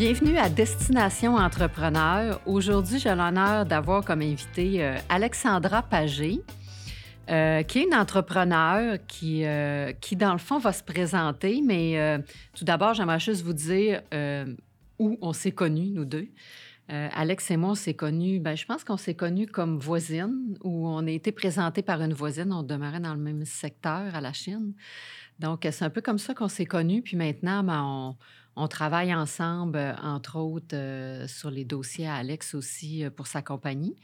Bienvenue à Destination Entrepreneur. Aujourd'hui, j'ai l'honneur d'avoir comme invité euh, Alexandra Pagé, euh, qui est une entrepreneur qui, euh, qui, dans le fond, va se présenter. Mais tout d'abord, j'aimerais juste vous dire où on s'est connus, nous deux. Alex et moi, on s'est connus, ben, je pense qu'on s'est connus comme voisines, où on a été présentés par une voisine. On demeurait dans le même secteur à la Chine. Donc, c'est un peu comme ça qu'on s'est connus. Puis maintenant, ben, on on travaille ensemble, euh, entre autres, euh, sur les dossiers à Alex aussi euh, pour sa compagnie.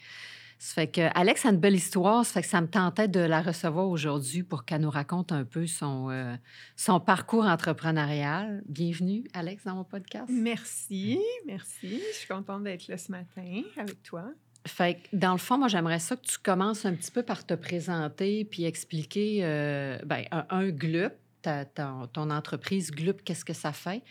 Ça fait que Alex a une belle histoire, ça fait que ça me tentait de la recevoir aujourd'hui pour qu'elle nous raconte un peu son, son parcours entrepreneurial. Bienvenue, Alex, dans mon podcast. Merci, merci. Je suis contente d'être là ce matin avec toi. Fait que, dans le fond, moi, j'aimerais ça que tu commences un petit peu par te présenter puis expliquer ben, un, un GLUP, ton entreprise GLUP, qu'est-ce que ça fait?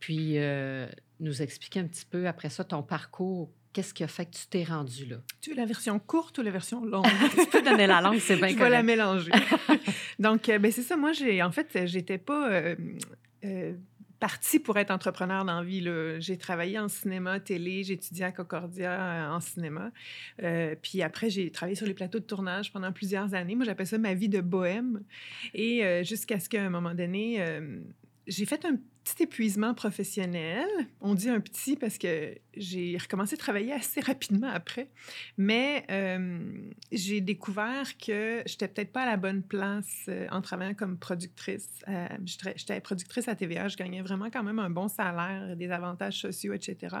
Puis euh, nous expliquer un petit peu après ça ton parcours. Qu'est-ce qui a fait que tu t'es rendu là? Tu veux la version courte ou la version longue? tu peux donner la langue, c'est bien Je vais la mélanger. Donc, euh, ben, c'est ça. Moi, j'ai en fait, j'étais pas euh, partie pour être entrepreneur dans la vie. J'ai travaillé en cinéma, télé, j'ai étudié à Concordia en cinéma. puis après, j'ai travaillé sur les plateaux de tournage pendant plusieurs années. Moi, j'appelle ça ma vie de bohème. Et jusqu'à ce qu'à un moment donné, j'ai fait un petit épuisement professionnel. On dit un petit parce que j'ai recommencé à travailler assez rapidement après. Mais euh, j'ai découvert que j'étais peut-être pas à la bonne place euh, en travaillant comme productrice. Euh, j'étais productrice à TVA, je gagnais vraiment quand même un bon salaire, des avantages sociaux, etc.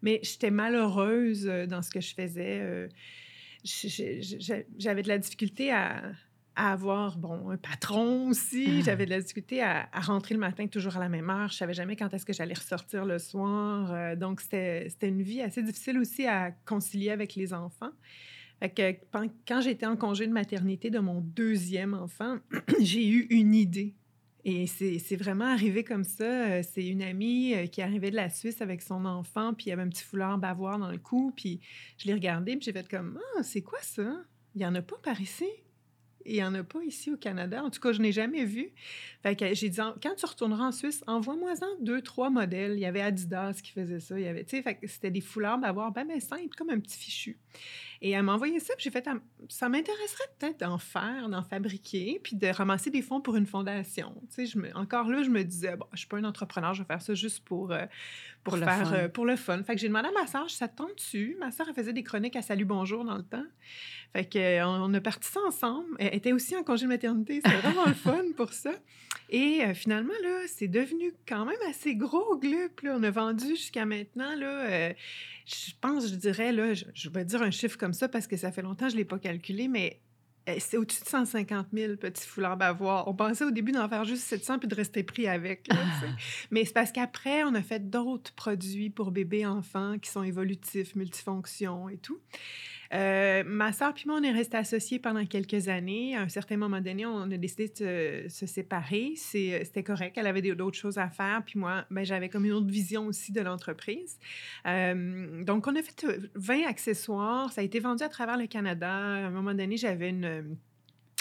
Mais j'étais malheureuse dans ce que je faisais. J'avais de la difficulté à à avoir, bon, un patron aussi. Ah. J'avais de la difficulté à, rentrer le matin toujours à la même heure. Je savais jamais quand est-ce que j'allais ressortir le soir. Euh, donc, c'était une vie assez difficile aussi à concilier avec les enfants. Fait que, quand j'étais en congé de maternité de mon deuxième enfant, j'ai eu une idée. Et c'est vraiment arrivé comme ça. Euh, c'est une amie euh, qui arrivait de la Suisse avec son enfant, puis il y avait un petit foulard bavoir dans le cou, puis je l'ai regardé, puis j'ai fait comme « Ah, c'est quoi ça? Il n'y en a pas par ici? » Il n'y en a pas ici au Canada. En tout cas, je n'ai jamais vu. Fait que j'ai dit, quand tu retourneras en Suisse, envoie-moi-en deux, trois modèles. Il y avait Adidas qui faisait ça. Il y avait, tu sais, c'était des foulards d'avoir, ben, ben, simple, comme un petit fichu. Et elle m'a envoyé ça, puis j'ai fait, ça m'intéresserait peut-être d'en faire, d'en fabriquer, puis de ramasser des fonds pour une fondation. Tu sais, je me, encore là, je me disais, bon, je suis pas un entrepreneur, je vais faire ça juste pour, euh, pour, faire, euh, pour le fun. Fait que j'ai demandé à ma soeur, ça te tente dessus. Ma soeur, elle faisait des chroniques à Salut Bonjour dans le temps. Fait qu'on euh, on a parti ça ensemble. Elle était aussi en congé de maternité. C'était vraiment le fun pour ça. Et finalement, là, c'est devenu quand même assez gros, Glup. Là. On a vendu jusqu'à maintenant, là, je pense, je dirais, là, je, vais dire un chiffre comme ça parce que ça fait longtemps que je ne l'ai pas calculé, mais eh, c'est au-dessus de 150 000 petits foulards bavoirs. On pensait au début d'en faire juste 700 puis de rester pris avec. Mais c'est parce qu'après, on a fait d'autres produits pour bébés, enfants qui sont évolutifs, multifonctions et tout. Euh, ma soeur puis moi, on est restés associés pendant quelques années. À un certain moment donné, on a décidé de se, séparer. Euh, c'était correct. Elle avait d'autres choses à faire. Puis moi, ben, j'avais comme une autre vision aussi de l'entreprise. Euh, donc, on a fait 20 accessoires. Ça a été vendu à travers le Canada. À un moment donné, j'avais une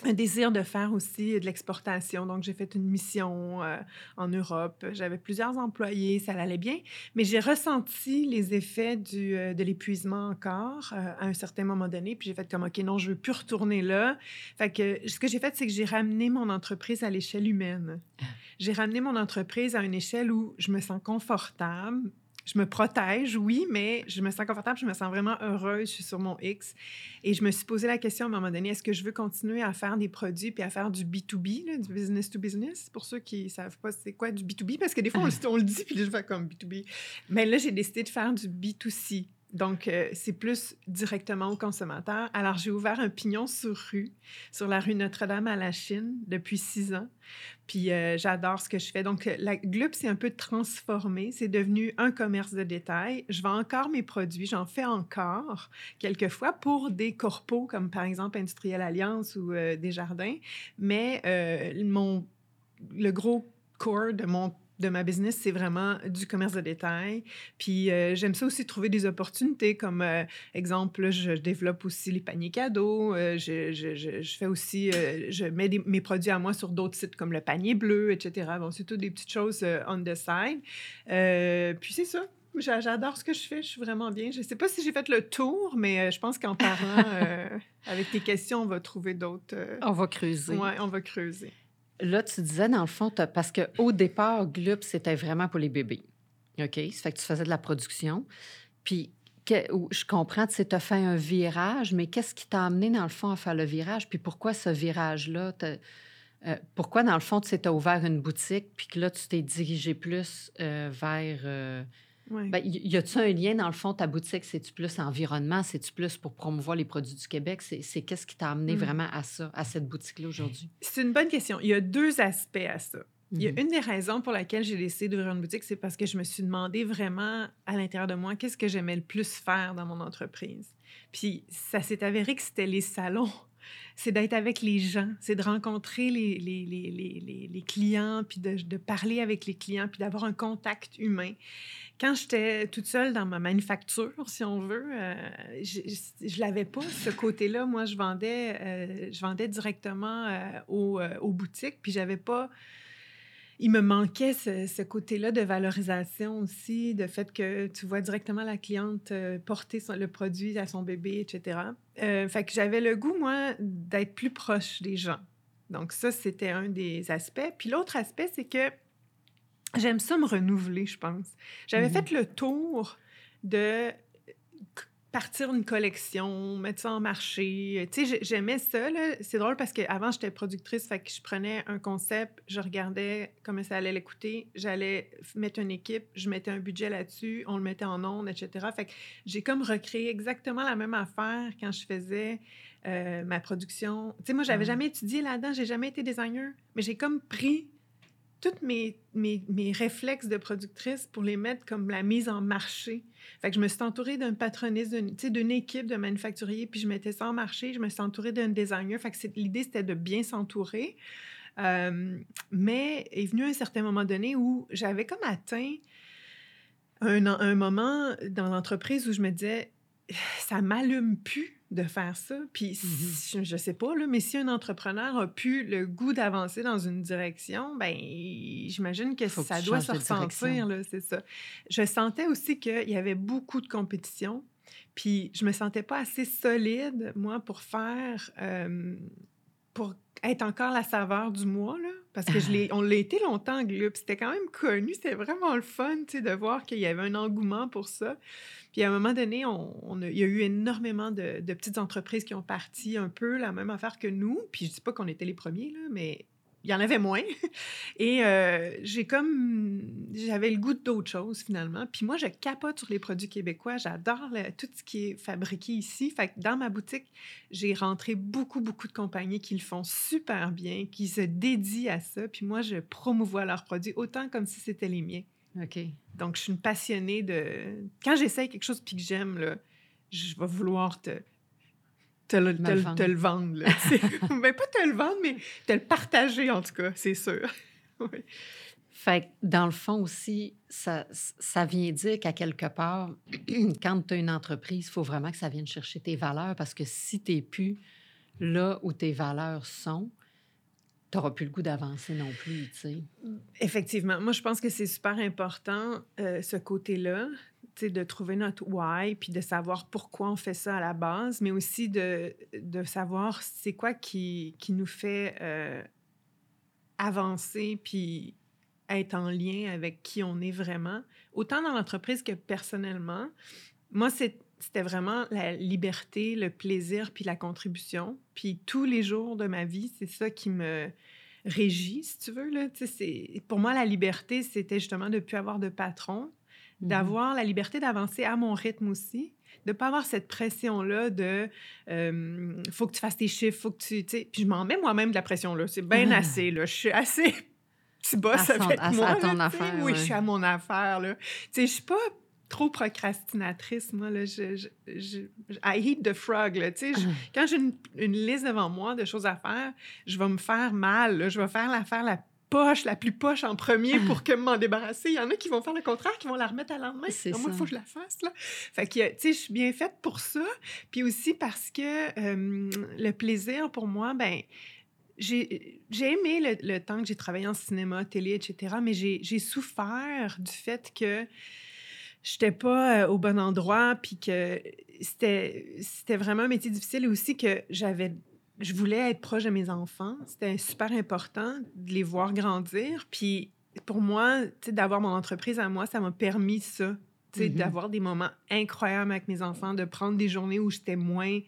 un désir de faire aussi de l'exportation. Donc, j'ai fait une mission euh, en Europe. J'avais plusieurs employés, ça allait bien, mais j'ai ressenti les effets du, euh, de l'épuisement encore euh, à un certain moment donné. Puis j'ai fait comme, OK, non, je veux plus retourner là. Fait que ce que j'ai fait, c'est que j'ai ramené mon entreprise à l'échelle humaine. Ah. J'ai ramené mon entreprise à une échelle où je me sens confortable, je me protège, oui, mais je me sens confortable, je me sens vraiment heureuse, je suis sur mon X. Et je me suis posé la question à un moment donné, est-ce que je veux continuer à faire des produits puis à faire du B2B, du business to business, pour ceux qui ne savent pas c'est quoi du B2B, parce que des fois, on, le dit, puis je fais comme B2B. Mais là, j'ai décidé de faire du B2C. Donc, euh, c'est plus directement au consommateur. Alors, j'ai ouvert un pignon sur rue, sur la rue Notre-Dame à la Chine, depuis six ans. Puis, euh, j'adore ce que je fais. Donc, la Glup s'est un peu transformée. C'est devenu un commerce de détail. Je vends encore mes produits. J'en fais encore, quelquefois, pour des corpos, comme par exemple Industriel Alliance ou euh, Desjardins. Mais mon, le gros core de mon de ma business, c'est vraiment du commerce de détail. Puis euh, j'aime ça aussi trouver des opportunités, comme euh, exemple, je développe aussi les paniers cadeaux. Euh, je, je, je, fais aussi, je mets mes produits à moi sur d'autres sites comme le panier bleu, etc. Bon, c'est toutes des petites choses on the side. puis c'est ça. J'adore ce que je fais, je suis vraiment bien. Je ne sais pas si j'ai fait le tour, mais je pense qu'en parlant avec tes questions, on va trouver d'autres. on va creuser. Oui, on va creuser. Là, tu disais, dans le fond, parce qu'au départ, Glup, c'était vraiment pour les bébés. OK? Ça fait que tu faisais de la production. Puis, je comprends, tu as fait un virage, mais qu'est-ce qui t'a amené, dans le fond, à faire le virage? Puis pourquoi ce virage-là? Euh, pourquoi, dans le fond, tu as ouvert une boutique, puis que là, tu t'es dirigé plus euh, vers ben, y a-tu un lien, dans le fond, ta boutique? C'est-tu plus environnement? C'est-tu plus pour promouvoir les produits du Québec? C'est qu'est-ce qui t'a amené mmh. vraiment à ça, à cette boutique-là aujourd'hui? C'est une bonne question. Il y a deux aspects à ça. Il y a mmh une des raisons pour laquelle j'ai décidé d'ouvrir une boutique, c'est parce que je me suis demandé vraiment à l'intérieur de moi qu'est-ce que j'aimais le plus faire dans mon entreprise. Puis ça s'est avéré que c'était les salons c'est d'être avec les gens, c'est de rencontrer les, clients, puis de, de, parler avec les clients, puis d'avoir un contact humain. Quand j'étais toute seule dans ma manufacture, si on veut, euh, je ne l'avais pas, ce côté-là. Moi, je vendais, euh, je vendais directement euh, aux, aux, boutiques, puis j'avais pas il me manquait ce, côté-là de valorisation aussi, de fait que tu vois directement la cliente euh, porter le produit à son bébé, etc. Euh, fait que j'avais le goût, moi, d'être plus proche des gens. Donc ça, c'était un des aspects. Puis l'autre aspect, c'est que j'aime ça me renouveler, je pense. J'avais mmh fait le tour de partir une collection, mettre ça en marché. Tu sais, j'aimais ça. C'est drôle parce qu'avant, j'étais productrice, fait que je prenais un concept, je regardais comment ça allait l'écouter, j'allais mettre une équipe, je mettais un budget là-dessus, on le mettait en ondes, etc. Fait que j'ai comme recréé exactement la même affaire quand je faisais euh, ma production. Tu sais, moi, j'avais jamais étudié là-dedans, j'ai jamais été designer, mais j'ai comme pris tous mes, mes, mes, réflexes de productrice pour les mettre comme la mise en marché. Fait que je me suis entourée d'un patroniste, d'une équipe de manufacturiers, puis je mettais ça en marché. Je me suis entourée d'un designer. Fait que l'idée, c'était de bien s'entourer. Euh, mais est venu un certain moment donné où j'avais comme atteint un, un moment dans l'entreprise où je me disais, ça m'allume plus de faire ça. Puis, mmh je, ne sais pas, là, mais si un entrepreneur a pu le goût d'avancer dans une direction, ben j'imagine que ça doit se ressentir, c'est ça. Je sentais aussi qu'il y avait beaucoup de compétition. Puis, je me sentais pas assez solide, moi, pour faire... pour être encore la saveur du mois, là, parce que je on l'a été longtemps, Glup. C'était quand même connu. C'était vraiment le fun, tu sais, de voir qu'il y avait un engouement pour ça. Puis à un moment donné, on, il y a eu énormément de, petites entreprises qui ont parti un peu la même affaire que nous. Puis je dis pas qu'on était les premiers, là, mais il y en avait moins. Et euh, j'ai comme. J'avais le goût d'autre chose, finalement. Puis moi, je capote sur les produits québécois. J'adore tout ce qui est fabriqué ici. Fait que dans ma boutique, j'ai rentré beaucoup, beaucoup de compagnies qui le font super bien, qui se dédient à ça. Puis moi, je promouvois leurs produits autant comme si c'était les miens. OK. Donc, je suis une passionnée de. Quand j'essaye quelque chose puis que j'aime, là, je vais vouloir te, te, le, te, le, vendre. Là, ben, pas te le vendre, mais te le partager, en tout cas, c'est sûr. oui. Fait que dans le fond aussi, ça, ça vient dire qu'à quelque part, quand tu as une entreprise, il faut vraiment que ça vienne chercher tes valeurs parce que si tu n'es plus là où tes valeurs sont, tu n'auras plus le goût d'avancer non plus, tu sais. Effectivement. Moi, je pense que c'est super important, euh, ce côté-là, de trouver notre why, puis de savoir pourquoi on fait ça à la base, mais aussi de, de savoir c'est quoi qui, qui nous fait euh, avancer, puis être en lien avec qui on est vraiment, autant dans l'entreprise que personnellement. Moi, c'était vraiment la liberté, le plaisir, puis la contribution. Puis tous les jours de ma vie, c'est ça qui me régit, si tu veux. Là. Pour moi, la liberté, c'était justement de ne plus avoir de patron, mmh d'avoir la liberté d'avancer à mon rythme aussi, de ne pas avoir cette pression-là de faut que tu fasses tes chiffres, faut que tu. Puis je m'en mets moi-même de la pression-là. C'est bien assez. Là. Je suis assez tu bosses avec moi. À ton affaire. Oui, je suis à mon affaire. Là. Tu sais, je suis pas trop procrastinatrice, moi. Là, je, je, je, I eat the frog. Là, tu sais, ah. quand j'ai une, une, liste devant moi de choses à faire, je vais me faire mal. je vais faire l'affaire la poche, la plus poche en premier pour que m'en débarrasser. Il y en a qui vont faire le contraire, qui vont la remettre à lendemain. Moi, il faut que je la fasse. Là. Fait que, tu sais, je suis bien faite pour ça. Puis aussi parce que le plaisir, pour moi, ben j'ai aimé le, temps que j'ai travaillé en cinéma, télé, etc., mais j'ai souffert du fait que je n'étais pas au bon endroit, puis que c'était vraiment un métier difficile et aussi que j'avais je voulais être proche de mes enfants. C'était super important de les voir grandir. Puis pour moi, d'avoir mon entreprise à moi, ça m'a permis ça. Mm-hmm. D'avoir des moments incroyables avec mes enfants, de prendre des journées où j'étais moins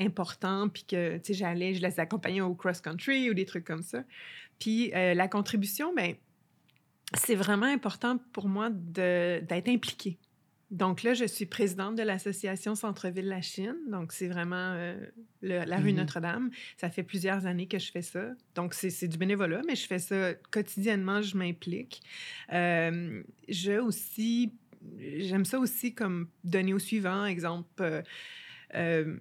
important, puis que j'allais, je les accompagnais au cross-country ou des trucs comme ça. Puis euh, la contribution, ben, c'est vraiment important pour moi d'être impliquée. Donc là, je suis présidente de l'association Centre-Ville La Chine. Donc, c'est vraiment euh, la rue mm-hmm. Notre-Dame. Ça fait plusieurs années que je fais ça. Donc, c'est du bénévolat, mais je fais ça quotidiennement, je m'implique. Euh, je aussi, j'aime ça aussi comme donner au suivant, exemple, euh,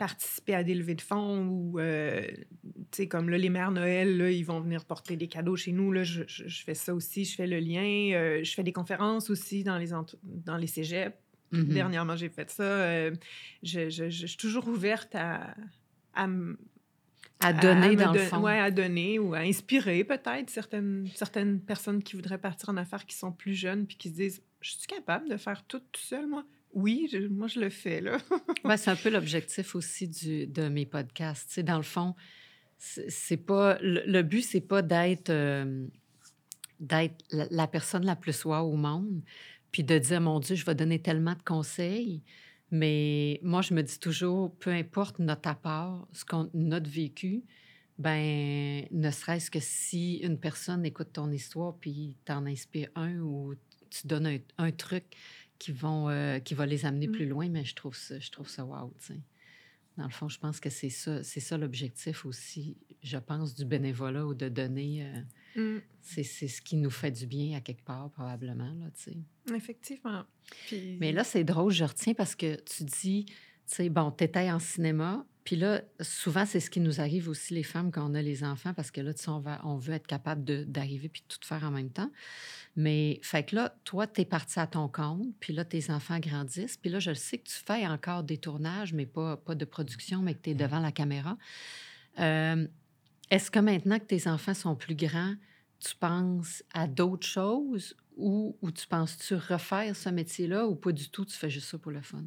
participer à des levées de fonds ou, euh, tu sais, comme là, les mères Noël, là, ils vont venir porter des cadeaux chez nous. Là, je, je, fais ça aussi, je fais le lien. Euh, je fais des conférences aussi dans les, dans les cégeps. Mm-hmm. Dernièrement, j'ai fait ça. Euh, je, je, suis toujours ouverte à, à, à donner, dans le fond. Oui, à donner ou à inspirer peut-être certaines, certaines personnes qui voudraient partir en affaires qui sont plus jeunes puis qui se disent Je suis capable de faire tout tout seul, moi oui, moi, je le fais, là. c'est un peu l'objectif aussi du, de mes podcasts. Tu sais, dans le fond, c'est pas... Le, but, c'est pas d'être euh, la, personne la plus soi au monde, puis de dire, mon Dieu, je vais donner tellement de conseils. Mais moi, je me dis toujours, peu importe notre apport, ce qu'on, notre vécu, ben ne serait-ce que si une personne écoute ton histoire puis t'en inspire un ou tu donnes un truc qui vont euh, qui va les amener mmh. plus loin, mais je trouve ça, je trouve ça wow, Dans le fond, je pense que c'est ça, c'est ça l'objectif aussi, je pense, du bénévolat ou de donner. Euh, mmh. C'est ce qui nous fait du bien à quelque part, probablement, là, tu sais. Effectivement. Mais là, c'est drôle, je retiens parce que tu dis, tu sais, bon, t'étais en cinéma, puis là, souvent, c'est ce qui nous arrive aussi, les femmes, quand on a les enfants, parce que là, tu sais, on, va, on veut être capable d'arriver puis de tout faire en même temps. Mais, fait que là, toi, tu es parti à ton compte, puis là, tes enfants grandissent, puis là, je sais que tu fais encore des tournages, mais pas, pas de production, mais que tu es devant la caméra. Euh, est-ce que maintenant que tes enfants sont plus grands, tu penses à d'autres choses ou, tu penses-tu refaire ce métier-là ou pas du tout, tu fais juste ça pour le fun?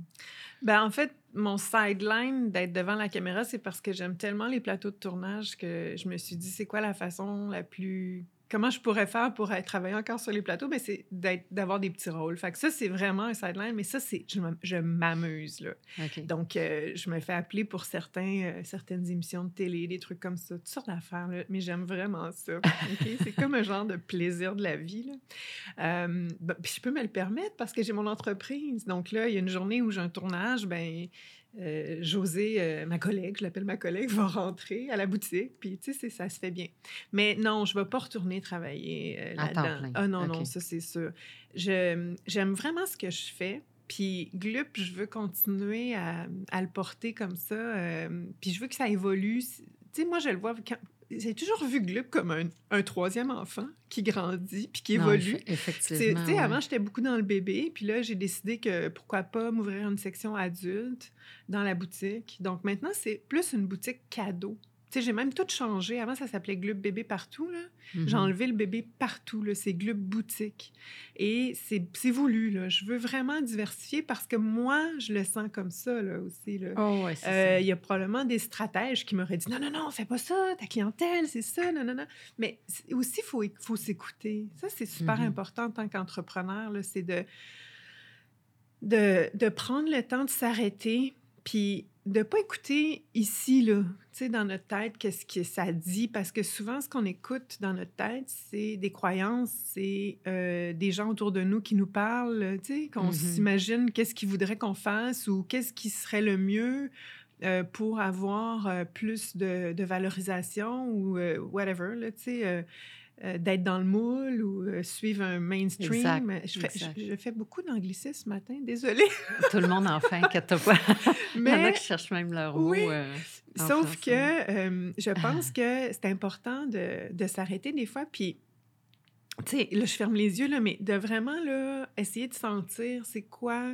Ben en fait, mon sideline d'être devant la caméra, c'est parce que j'aime tellement les plateaux de tournage que je me suis dit, c'est quoi la façon la plus comment je pourrais faire pour travailler encore sur les plateaux, mais c'est d'avoir des petits rôles. Fait que ça, c'est vraiment un sideline, mais ça, c'est je m'amuse, là. Donc, euh, je me fais appeler pour certains, euh, certaines émissions de télé, des trucs comme ça, toutes sortes d'affaires, mais j'aime vraiment ça. c'est comme un genre de plaisir de la vie, là. Euh, ben, puis je peux me le permettre parce que j'ai mon entreprise. Donc là, il y a une journée où j'ai un tournage, ben euh, José, euh, ma collègue, je l'appelle ma collègue, va rentrer à la boutique, puis tu sais, ça se fait bien. Mais non, je ne vais pas retourner travailler euh, là-dedans. Ah non, non, ça c'est sûr. J'aime vraiment ce que je fais, puis Glup, je veux continuer à, à le porter comme ça, puis je veux que ça évolue. Tu sais, moi, je le vois quand, j'ai toujours vu Glup comme un, un, troisième enfant qui grandit puis qui évolue. effectivement. Tu sais, avant, j'étais beaucoup dans le bébé, puis là, j'ai décidé que pourquoi pas m'ouvrir une section adulte dans la boutique. Donc maintenant, c'est plus une boutique cadeau j'ai même tout changé. Avant, ça s'appelait Glub Bébé Partout. J'ai mm-hmm. enlevé le bébé partout. C'est Glub Boutique. Et c'est voulu. Là. Je veux vraiment diversifier parce que moi, je le sens comme ça là, aussi. Là. Oh, euh, il y a probablement des stratèges qui m'auraient dit non, non, non, fais pas ça, ta clientèle, c'est ça, non, non, non. Mais aussi, il faut, faut s'écouter. Ça, c'est super mm-hmm. important en tant qu'entrepreneur. C'est de, de, de prendre le temps de s'arrêter puis de ne pas écouter ici, là, tu sais, dans notre tête, qu'est-ce que ça dit, parce que souvent, ce qu'on écoute dans notre tête, c'est des croyances, c'est euh, des gens autour de nous qui nous parlent, tu sais, qu'on mm-hmm. s'imagine qu'est-ce qu'ils voudraient qu'on fasse ou qu'est-ce qui serait le mieux euh, pour avoir euh, plus de, de, valorisation ou whatever, tu sais euh, d'être dans le moule ou euh, suivre un mainstream. Exact, je, fais, exact. je- je fais beaucoup d'anglicisme ce matin, désolée. Tout le monde en fait, inquiète-toi pas. Il y en a Mais qui cherchent même leur mot. Oui. euh, en sauf que euh, je pense que c'est important de, de s'arrêter des fois. Puis, tu sais, là, je ferme les yeux, là, mais de vraiment là, essayer de sentir c'est quoi,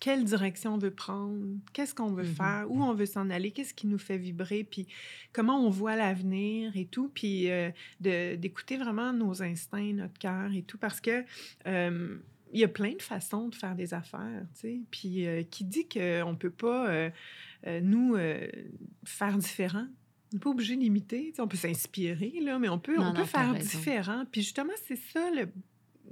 quelle direction on veut prendre, qu'est-ce qu'on veut Mhm. faire, où on veut s'en aller, qu'est-ce qui nous fait vibrer, puis comment on voit l'avenir et tout. Puis euh, d'écouter vraiment nos instincts, notre cœur et tout, parce que. euh, il y a plein de façons de faire des affaires, tu sais. Puis euh, qui dit qu'on ne peut pas, nous, faire différent? On n'est pas obligé d'imiter. tu sais, On peut s'inspirer, là, mais on peut, Non, on peut faire différent. Puis justement, c'est ça, le,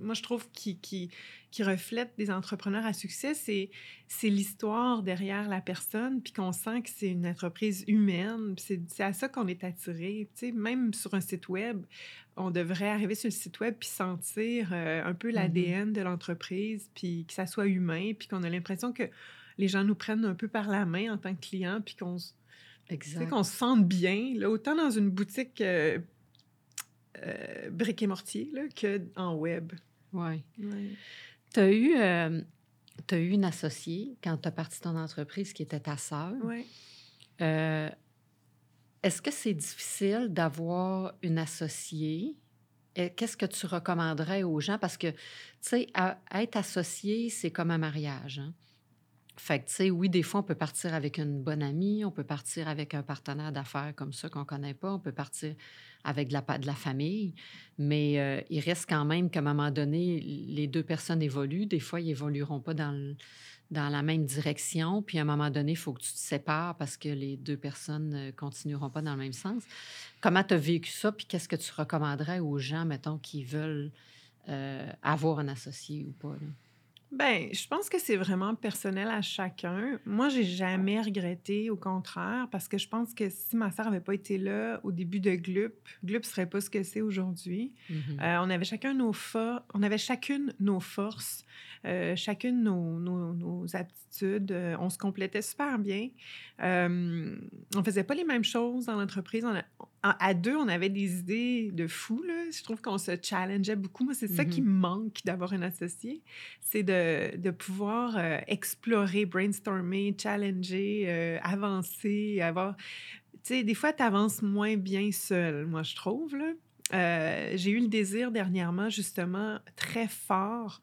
moi, je trouve, qui, qui, qui reflète des entrepreneurs à succès, c'est, c'est l'histoire derrière la personne, puis qu'on sent que c'est une entreprise humaine. Puis c'est, c'est à ça qu'on est attiré. Tu sais, même sur un site web, on devrait arriver sur le site web puis sentir euh, un peu l'ADN de l'entreprise, puis que ça soit humain, puis qu'on a l'impression que les gens nous prennent un peu par la main en tant que clients, puis qu'on, qu'on se sente bien, là, autant dans une boutique euh, euh, et mortier là, que en web. Ouais. Ouais. Tu as eu, euh, eu une associée quand tu as parti ton entreprise qui était ta sœur. Ouais. Euh, Est-ce que c'est difficile d'avoir une associée? Qu'est-ce que tu recommanderais aux gens? Parce que, tu sais, être associé, c'est comme un mariage. hein. Fait tu sais, oui, des fois, on peut partir avec une bonne amie, on peut partir avec un partenaire d'affaires comme ça qu'on connaît pas, on peut partir avec de la, de la famille, mais euh, il reste quand même qu'à un moment donné, les deux personnes évoluent. Des fois, ils évolueront pas dans, dans la même direction, puis à un moment donné, il faut que tu te sépares parce que les deux personnes ne continueront pas dans le même sens. Comment tu as vécu ça, puis qu'est-ce que tu recommanderais aux gens, mettons, qui veulent euh, avoir un associé ou pas? Ben, je pense que c'est vraiment personnel à chacun. Moi, j'ai jamais regretté, au contraire, parce que je pense que si ma sœur avait pas été là au début de Glup, Glup serait pas ce que c'est aujourd'hui. Mhm. Euh, on avait chacun nos on avait chacune nos forces, euh, chacune nos, nos- nos aptitudes. Euh, on se complétait super bien. Euh, on faisait pas les mêmes choses dans l'entreprise. On à, deux, on avait des idées de fou. Là. Je trouve qu'on se challengeait beaucoup. Moi, c'est ça qui me manque d'avoir un associé, c'est de, de pouvoir euh, explorer, brainstormer, challenger, euh, avancer, avoir... Tu sais, des fois, tu avances moins bien seul, moi, je trouve, là. Euh, j'ai eu le désir dernièrement, justement, très fort,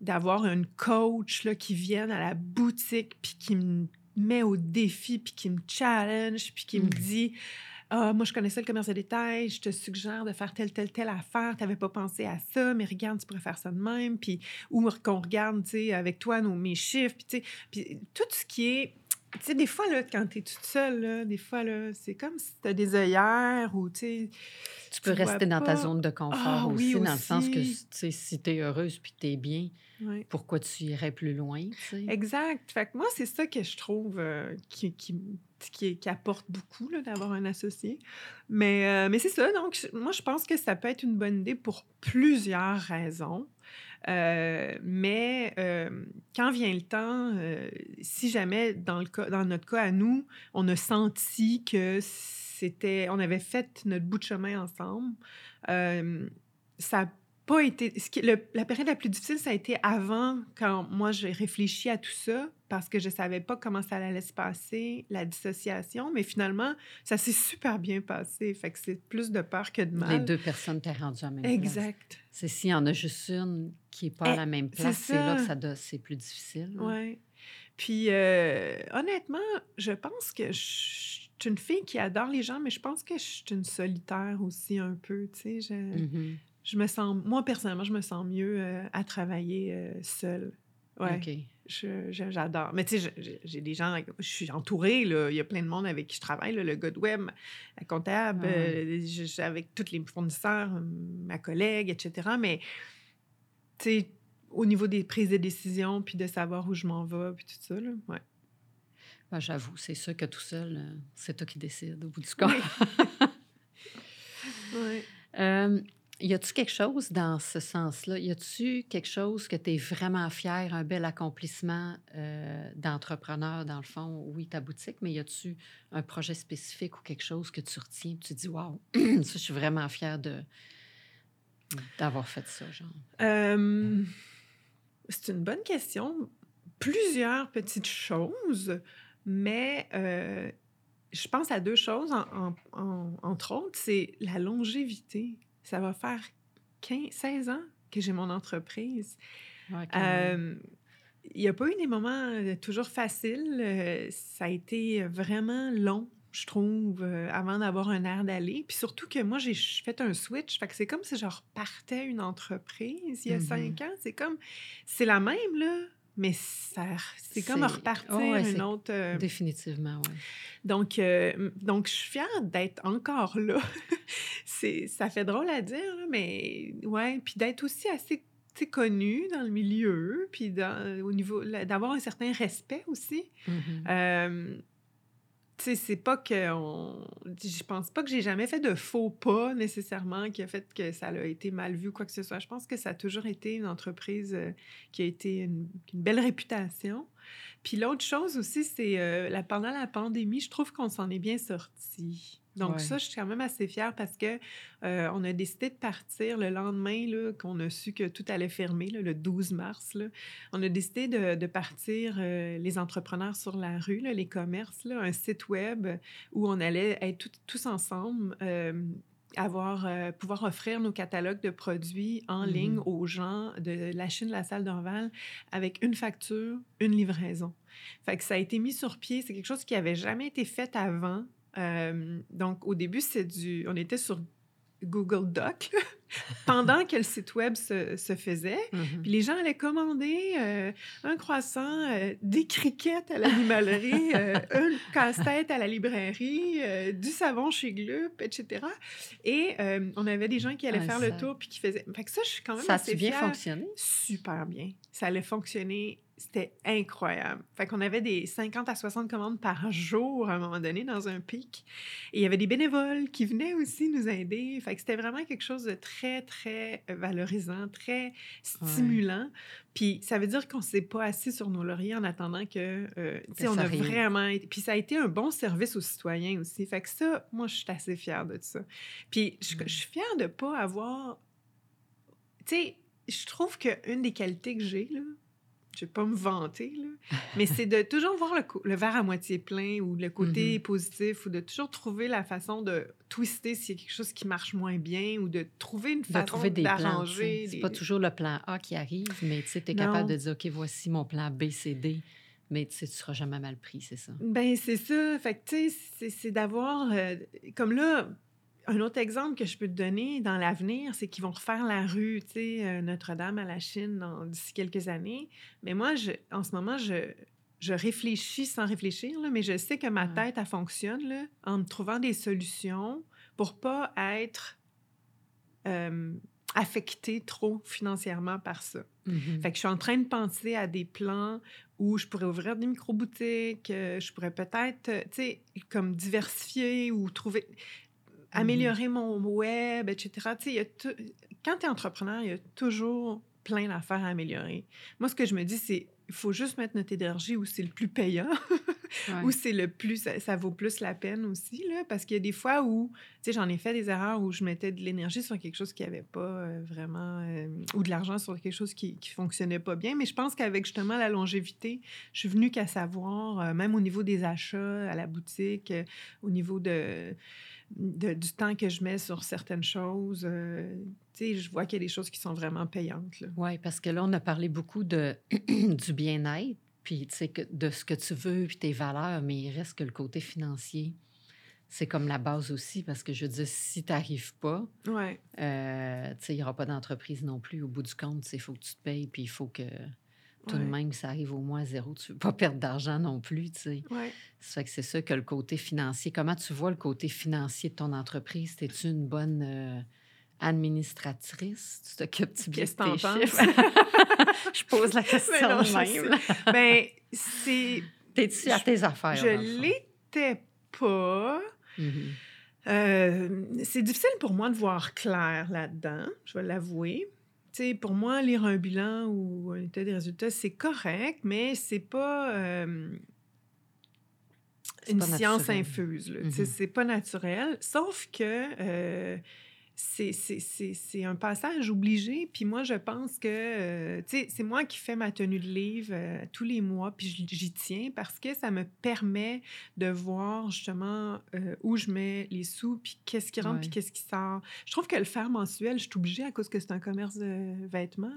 d'avoir une coach là, qui vienne à la boutique, puis qui me met au défi, puis qui me challenge, puis qui me Mm. dit Ah, moi, je connaissais le commerce de détail, je te suggère de faire telle, telle, telle affaire, tu n'avais pas pensé à ça, mais regarde, tu pourrais faire ça de même, puis ou qu'on regarde, tu sais, avec toi, nos, mes chiffres, puis tu sais, puis tout ce qui est tu sais, des fois, là, quand tu es toute seule, là, des fois, là, c'est comme si tu as des œillères ou, tu sais... Tu peux rester dans ta zone de confort Ah aussi, oui, dans le sens que, tu aussi. sais, si tu es heureuse puis tu es bien, pourquoi tu irais plus loin, tu sais? Exact. Fait que moi, c'est ça que je trouve euh, qui, qui, qui, qui apporte beaucoup là, d'avoir un associé. Mais, euh, mais c'est ça. Donc, moi, je pense que ça peut être une bonne idée pour plusieurs raisons. Euh, mais euh, quand vient le temps, euh, si jamais dans, le cas, dans notre cas à nous, on a senti que c'était, on avait fait notre bout de chemin ensemble, ça n'a pas été. Ce qui, le- la période la plus difficile, ça a été avant, quand moi j'ai réfléchi à tout ça, parce que je savais pas comment ça allait se passer, la dissociation, mais finalement, ça s'est super bien passé. Fait que c'est plus de peur que de mal. Les deux personnes t'es rendu à même place. Exact. C'est s'il y en a juste une qui n'est pas à Eh, la même place, c'est là que ça. doit- c'est plus difficile. hein. Ouais. Puis, euh, honnêtement, je pense que je suis une fille qui adore les gens, mais je pense que je suis une solitaire aussi un peu, tu sais. Je, Mhm. je me sens, moi, personnellement, je me sens mieux euh, à travailler euh, seule. Ouais. J'adore. Mais tu sais, j'ai des gens, je suis entourée, là. Il y a plein de monde avec qui je travaille, là, le gars de web, la comptable, Ah je- avec tous les fournisseurs, ma collègue, etc. Mais, tu sais, au niveau des prises de décision, puis de savoir où je m'en vais, puis tout ça, là, ouais. Ben, J'avoue, c'est sûr que tout seul, euh, c'est toi qui décides au bout du compte. Ouais. Euh, y a-tu quelque chose dans ce sens-là? Y a-tu quelque chose que tu es vraiment fier, un bel accomplissement euh, d'entrepreneur, dans le fond? Oui, ta boutique, mais y a-tu un projet spécifique ou quelque chose que tu retiens? Tu dis, waouh, ça, je suis vraiment fière de, d'avoir fait ça, genre? Euh, c'est une bonne question. Plusieurs petites choses, mais euh, je pense à deux choses, entre autres, c'est la longévité. Ça va faire 15, 16 ans que j'ai mon entreprise. Euh, il n'y a pas eu des moments toujours faciles. ça a été vraiment long je trouve, euh, avant d'avoir un air d'aller. Puis surtout que moi, j'ai fait un switch. Fait que c'est comme si je repartais une entreprise il y a mm-hmm. cinq ans. C'est comme... C'est la même, là, mais c'est comme repartir oh, une autre... Euh, définitivement, oui. Donc, euh, donc, je suis fière d'être encore là. ça fait drôle à dire, mais ouais. Puis d'être aussi assez connue dans le milieu, puis dans, au niveau... d'avoir un certain respect aussi. Mm-hmm tu sais, c'est pas que. Je pense pas que j'ai jamais fait de faux pas nécessairement qui a fait que ça a été mal vu, quoi que ce soit. Je pense que ça a toujours été une entreprise euh, qui a été une, belle réputation. Puis l'autre chose aussi, c'est euh, pendant la pandémie, je trouve qu'on s'en est bien sorti. Donc ça, je suis quand même assez fière parce que euh, on a décidé de partir le lendemain qu'on a su que tout allait fermer, le 12 mars. Là. On a décidé de, partir euh, les entrepreneurs sur la rue, les commerces, un site web où on allait être tous ensemble. Euh, avoir, pouvoir offrir nos catalogues de produits en mmh ligne aux gens de la Chine, la salle d'Orval, avec une facture, une livraison. Fait que ça a été mis sur pied. C'est quelque chose qui avait jamais été fait avant. Euh, donc, au début, c'est du. On était sur Google Doc pendant que le site web se, se faisait. Mm-hmm. Puis les gens allaient commander euh, un croissant, euh, des criquettes à l'animalerie, un casse-tête à la librairie, du savon chez Glup, etc. Et on avait des gens qui allaient faire le tour puis qui faisaient. Fait que ça, je suis quand même ça a bien fonctionné? Super bien. Ça allait fonctionner c'était incroyable. Fait qu'on avait des 50 à 60 commandes par jour à un moment donné dans un pic. Et il y avait des bénévoles qui venaient aussi nous aider. Fait que c'était vraiment quelque chose de très, très valorisant, très stimulant. Puis ça veut dire qu'on ne s'est pas assis sur nos lauriers en attendant que, euh, tu sais, on a vraiment... Puis ça a été un bon service aux citoyens aussi. Fait que ça, moi, je suis assez fière de ça. Puis je, je suis fière de ne pas avoir... Tu sais, je trouve qu'une des qualités que j'ai, là, je vais pas me vanter, là, mais c'est de toujours voir le, verre à moitié plein ou le côté mm-hmm. positif ou de toujours trouver la façon de twister s'il y a quelque chose qui marche moins bien ou de trouver une façon d'arranger. C'est pas toujours le plan A qui arrive, mais tu es capable de dire, OK, voici mon plan B, C, D. Mais tu tu seras jamais mal pris, c'est ça? Ben c'est ça. Fait que, tu sais, c'est d'avoir... Euh, comme là, un autre exemple que je peux te donner dans l'avenir, c'est qu'ils vont refaire la rue, tu sais, euh, Notre-Dame à la Chine d'ici quelques années. Mais moi, je, en ce moment, je, je réfléchis sans réfléchir, là, mais je sais que ma tête, elle fonctionne là, en me trouvant des solutions pour pas être euh, affectée trop financièrement par ça. Mm-hmm. Fait que je suis en train de penser à des plans où je pourrais ouvrir des micro-boutiques, euh, je pourrais peut-être, tu sais, comme diversifier ou trouver améliorer mon web, etc. Tu sais, quand tu es entrepreneur, il y a toujours plein d'affaires à améliorer. Moi, ce que je me dis, c'est il faut juste mettre notre énergie où c'est le plus payant, où c'est le plus, ça, vaut plus la peine aussi, là, parce qu'il y a des fois où, tu sais, j'en ai fait des erreurs où je mettais de l'énergie sur quelque chose qui n'avait pas euh, vraiment, euh, ou de l'argent sur quelque chose qui ne fonctionnait pas bien. Mais je pense qu'avec justement la longévité, je suis venue qu'à savoir, euh, même au niveau des achats à la boutique, au niveau de du temps que je mets sur certaines choses. Euh, tu sais, je vois qu'il y a des choses qui sont vraiment payantes. Oui, parce que là, on a parlé beaucoup de, du bien-être, puis tu sais, de ce que tu veux, puis tes valeurs, mais il reste que le côté financier. C'est comme la base aussi, parce que je veux dire, si tu n'arrives pas, ouais. Euh, tu sais, il n'y aura pas d'entreprise non plus. Au bout du compte, il faut que tu te payes, puis il faut que tout de même, ça arrive au moins à zéro. Tu ne veux pas perdre d'argent non plus, tu sais. Ouais. Ça que c'est ça que le côté financier. Comment tu vois le côté financier de ton entreprise? Es-tu une bonne euh, administratrice? Tu t'occupes-tu bien de tes chiffres? Je pose la question même. ben, c'est... T'es-tu à tes affaires? Je l'étais pas. Mm-hmm. Euh, c'est difficile pour moi de voir clair là-dedans, je vais l'avouer pour moi, lire un bilan ou un état des résultats, c'est correct, mais c'est pas euh, une science infuse. Mm-hmm. C'est pas naturel. Sauf que euh, c'est un passage obligé. Puis moi, je pense que, euh, tu sais, c'est moi qui fais ma tenue de livre euh, tous les mois, puis j'y tiens parce que ça me permet de voir justement euh, où je mets les sous, puis qu'est-ce qui rentre, puis qu'est-ce qui sort. Je trouve que le faire mensuel, je suis obligée à cause que c'est un commerce de vêtements.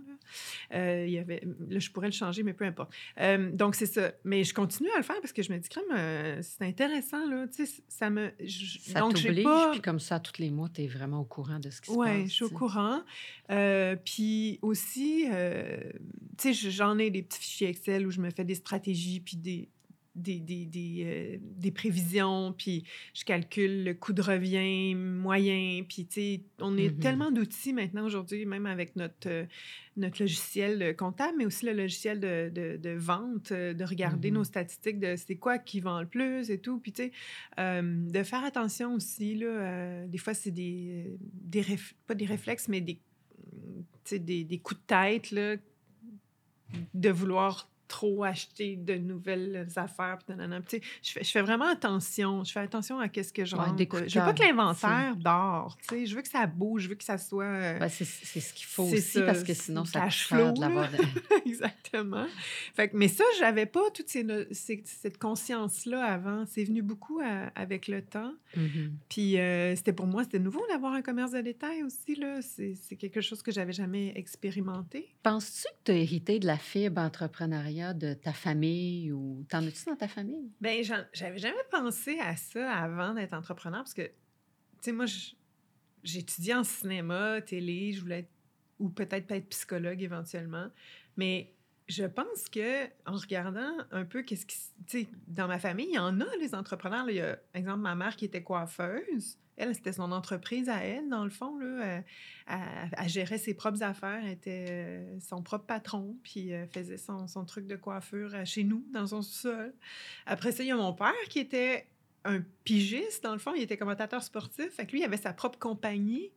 Là. y avait, là, je pourrais le changer, mais peu importe. donc, c'est ça. Mais je continue à le faire parce que je me dis, crème, c'est intéressant, là. Tu sais, ça me. ça t'oblige, pas... puis comme ça, tous les mois, tu es vraiment au courant de ce qui se passe. Oui, je suis au courant. Euh, puis aussi, euh, tu sais, j'en ai des petits fichiers Excel où je me fais des stratégies, puis des, des, des, des, euh, des, prévisions, puis je calcule le coût de revient moyen. Puis, tu sais, on a mm-hmm. tellement d'outils maintenant aujourd'hui, même avec notre, euh, notre logiciel comptable, mais aussi le logiciel de, de, de vente, euh, de regarder nos mm-hmm. statistiques de c'est quoi qui vend le plus et tout. Puis, tu sais, de faire attention aussi, là, des fois, c'est des, des pas des réflexes, mais des, des, des coups de tête, là, de vouloir trop acheter de nouvelles affaires. je, fais, je fais vraiment attention. Je fais attention à qu'est-ce que je rentre. je veux pas que l'inventaire dort. Je veux que ça bouge. Je veux que ça soit... Euh, c'est ce qu'il faut aussi parce que sinon, ça cache flow, de l'avoir. Exactement. Fait mais ça, j'avais pas toute cette conscience-là avant. C'est venu beaucoup avec le temps. Mm-hmm. Puis euh, c'était pour moi, c'était nouveau d'avoir un commerce de détail aussi. C'est quelque chose que j'avais jamais expérimenté. Penses-tu que tu as hérité de la fibre entrepreneuriale? De ta famille ou t'en as-tu dans ta famille? Bien, j'avais jamais pensé à ça avant d'être entrepreneur parce que, tu sais, moi, j'étudiais en cinéma, télé, je voulais être, ou peut-être pas être psychologue éventuellement, mais je pense que en regardant un peu qu'est-ce qui, tu sais, dans ma famille, il y en a les entrepreneurs. il y a, par exemple, ma mère qui était coiffeuse. Elle, c'était son entreprise à elle, dans le fond. Là, elle, gérait ses propres affaires, elle était euh, son propre patron, puis elle faisait son, son, truc de coiffure euh, chez nous, dans son sous-sol. Après ça, il y a mon père qui était un pigiste, dans le fond. Il était commentateur sportif. Fait que lui, il avait sa propre compagnie.